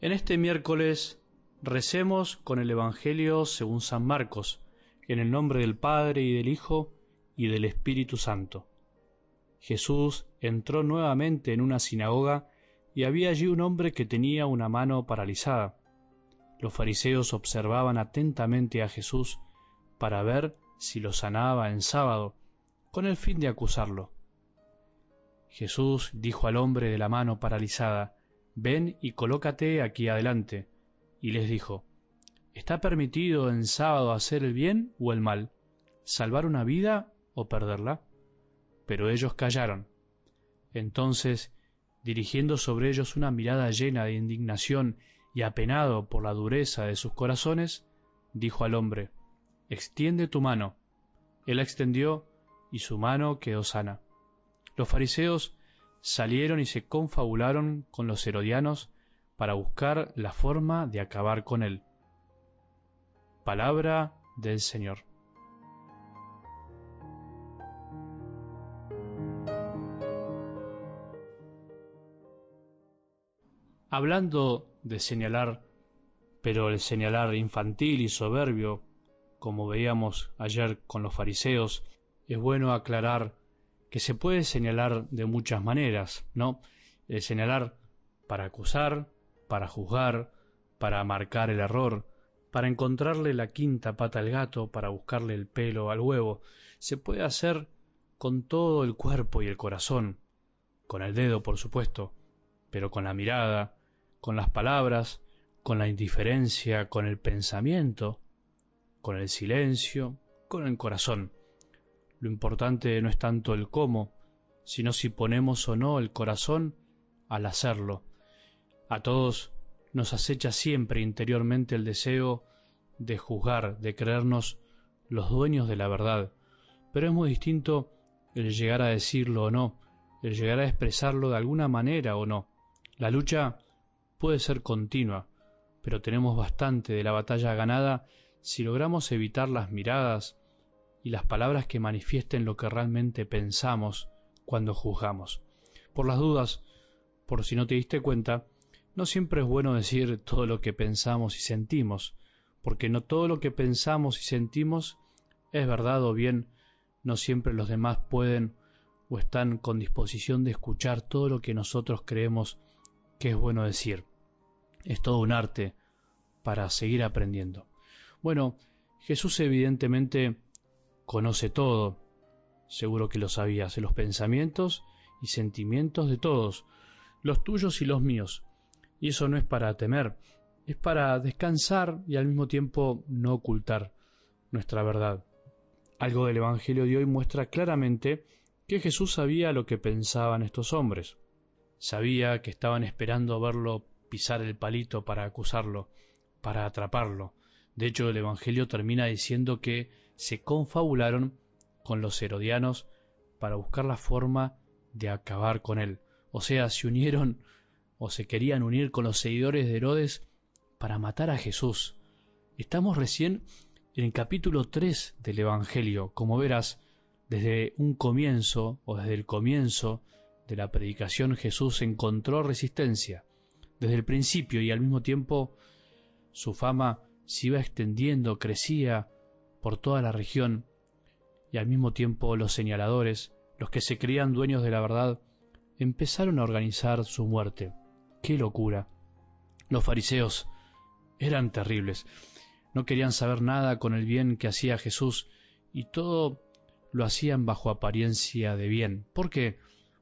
En este miércoles recemos con el Evangelio según San Marcos, en el nombre del Padre y del Hijo y del Espíritu Santo. Jesús entró nuevamente en una sinagoga y había allí un hombre que tenía una mano paralizada. Los fariseos observaban atentamente a Jesús para ver si lo sanaba en sábado, con el fin de acusarlo. Jesús dijo al hombre de la mano paralizada, Ven y colócate aquí adelante. Y les dijo, ¿Está permitido en sábado hacer el bien o el mal? ¿Salvar una vida o perderla? Pero ellos callaron. Entonces, dirigiendo sobre ellos una mirada llena de indignación y apenado por la dureza de sus corazones, dijo al hombre, Extiende tu mano. Él la extendió y su mano quedó sana. Los fariseos salieron y se confabularon con los herodianos para buscar la forma de acabar con él. Palabra del Señor. Hablando de señalar, pero el señalar infantil y soberbio, como veíamos ayer con los fariseos, es bueno aclarar que se puede señalar de muchas maneras, ¿no? El señalar para acusar, para juzgar, para marcar el error, para encontrarle la quinta pata al gato, para buscarle el pelo al huevo. Se puede hacer con todo el cuerpo y el corazón, con el dedo, por supuesto, pero con la mirada, con las palabras, con la indiferencia, con el pensamiento, con el silencio, con el corazón. Lo importante no es tanto el cómo, sino si ponemos o no el corazón al hacerlo. A todos nos acecha siempre interiormente el deseo de juzgar, de creernos los dueños de la verdad, pero es muy distinto el llegar a decirlo o no, el llegar a expresarlo de alguna manera o no. La lucha puede ser continua, pero tenemos bastante de la batalla ganada si logramos evitar las miradas, y las palabras que manifiesten lo que realmente pensamos cuando juzgamos. Por las dudas, por si no te diste cuenta, no siempre es bueno decir todo lo que pensamos y sentimos, porque no todo lo que pensamos y sentimos es verdad o bien no siempre los demás pueden o están con disposición de escuchar todo lo que nosotros creemos que es bueno decir. Es todo un arte para seguir aprendiendo. Bueno, Jesús evidentemente conoce todo. Seguro que lo sabías, los pensamientos y sentimientos de todos, los tuyos y los míos. Y eso no es para temer, es para descansar y al mismo tiempo no ocultar nuestra verdad. Algo del Evangelio de hoy muestra claramente que Jesús sabía lo que pensaban estos hombres. Sabía que estaban esperando verlo pisar el palito para acusarlo, para atraparlo. De hecho, el Evangelio termina diciendo que se confabularon con los herodianos para buscar la forma de acabar con él. O sea, se unieron o se querían unir con los seguidores de Herodes para matar a Jesús. Estamos recién en el capítulo 3 del Evangelio. Como verás, desde un comienzo o desde el comienzo de la predicación Jesús encontró resistencia. Desde el principio y al mismo tiempo su fama se iba extendiendo, crecía, por toda la región, y al mismo tiempo los señaladores, los que se creían dueños de la verdad, empezaron a organizar su muerte. ¡Qué locura! Los fariseos eran terribles. No querían saber nada con el bien que hacía Jesús y todo lo hacían bajo apariencia de bien. ¿Por qué?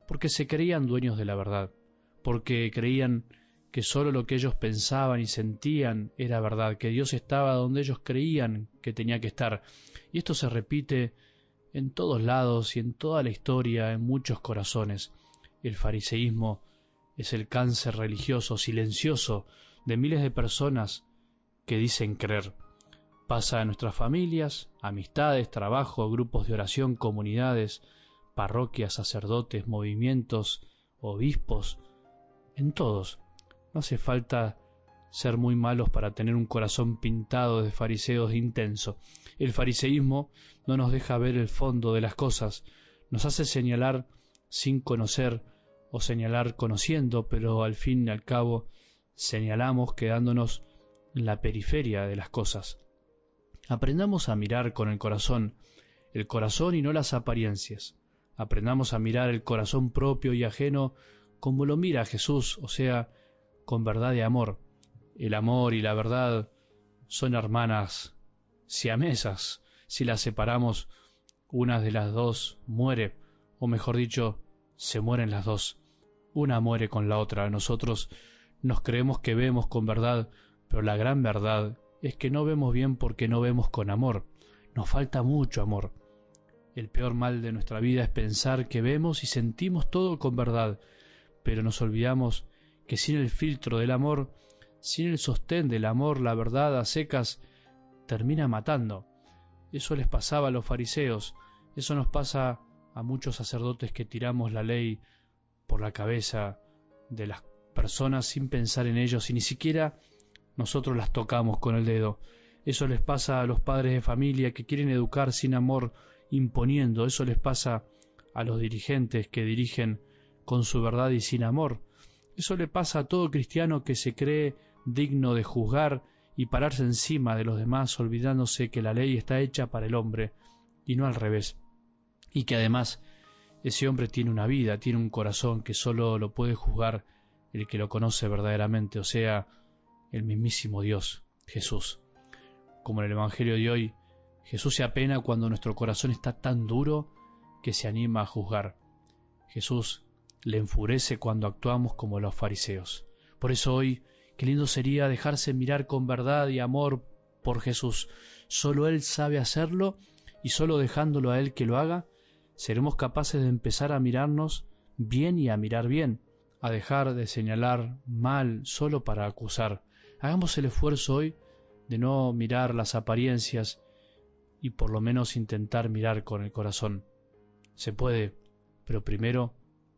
Porque se creían dueños de la verdad, porque creían que sólo lo que ellos pensaban y sentían era verdad, que Dios estaba donde ellos creían que tenía que estar. Y esto se repite en todos lados y en toda la historia, en muchos corazones. El fariseísmo es el cáncer religioso silencioso de miles de personas que dicen creer. Pasa en nuestras familias, amistades, trabajo, grupos de oración, comunidades, parroquias, sacerdotes, movimientos, obispos, en todos no hace falta ser muy malos para tener un corazón pintado de fariseos intenso. El fariseísmo no nos deja ver el fondo de las cosas, nos hace señalar sin conocer o señalar conociendo, pero al fin y al cabo señalamos quedándonos en la periferia de las cosas. Aprendamos a mirar con el corazón, el corazón y no las apariencias. Aprendamos a mirar el corazón propio y ajeno como lo mira Jesús, o sea, con verdad y amor. El amor y la verdad son hermanas siamesas. Si las separamos, una de las dos muere, o mejor dicho, se mueren las dos. Una muere con la otra. Nosotros nos creemos que vemos con verdad, pero la gran verdad es que no vemos bien porque no vemos con amor. Nos falta mucho amor. El peor mal de nuestra vida es pensar que vemos y sentimos todo con verdad, pero nos olvidamos que sin el filtro del amor, sin el sostén del amor, la verdad a secas termina matando. Eso les pasaba a los fariseos, eso nos pasa a muchos sacerdotes que tiramos la ley por la cabeza de las personas sin pensar en ellos y ni siquiera nosotros las tocamos con el dedo. Eso les pasa a los padres de familia que quieren educar sin amor imponiendo. Eso les pasa a los dirigentes que dirigen con su verdad y sin amor. Eso le pasa a todo cristiano que se cree digno de juzgar y pararse encima de los demás olvidándose que la ley está hecha para el hombre y no al revés. Y que además ese hombre tiene una vida, tiene un corazón que solo lo puede juzgar el que lo conoce verdaderamente, o sea, el mismísimo Dios, Jesús. Como en el Evangelio de hoy, Jesús se apena cuando nuestro corazón está tan duro que se anima a juzgar. Jesús le enfurece cuando actuamos como los fariseos. Por eso hoy, qué lindo sería dejarse mirar con verdad y amor por Jesús. Solo Él sabe hacerlo y solo dejándolo a Él que lo haga, seremos capaces de empezar a mirarnos bien y a mirar bien, a dejar de señalar mal solo para acusar. Hagamos el esfuerzo hoy de no mirar las apariencias y por lo menos intentar mirar con el corazón. Se puede, pero primero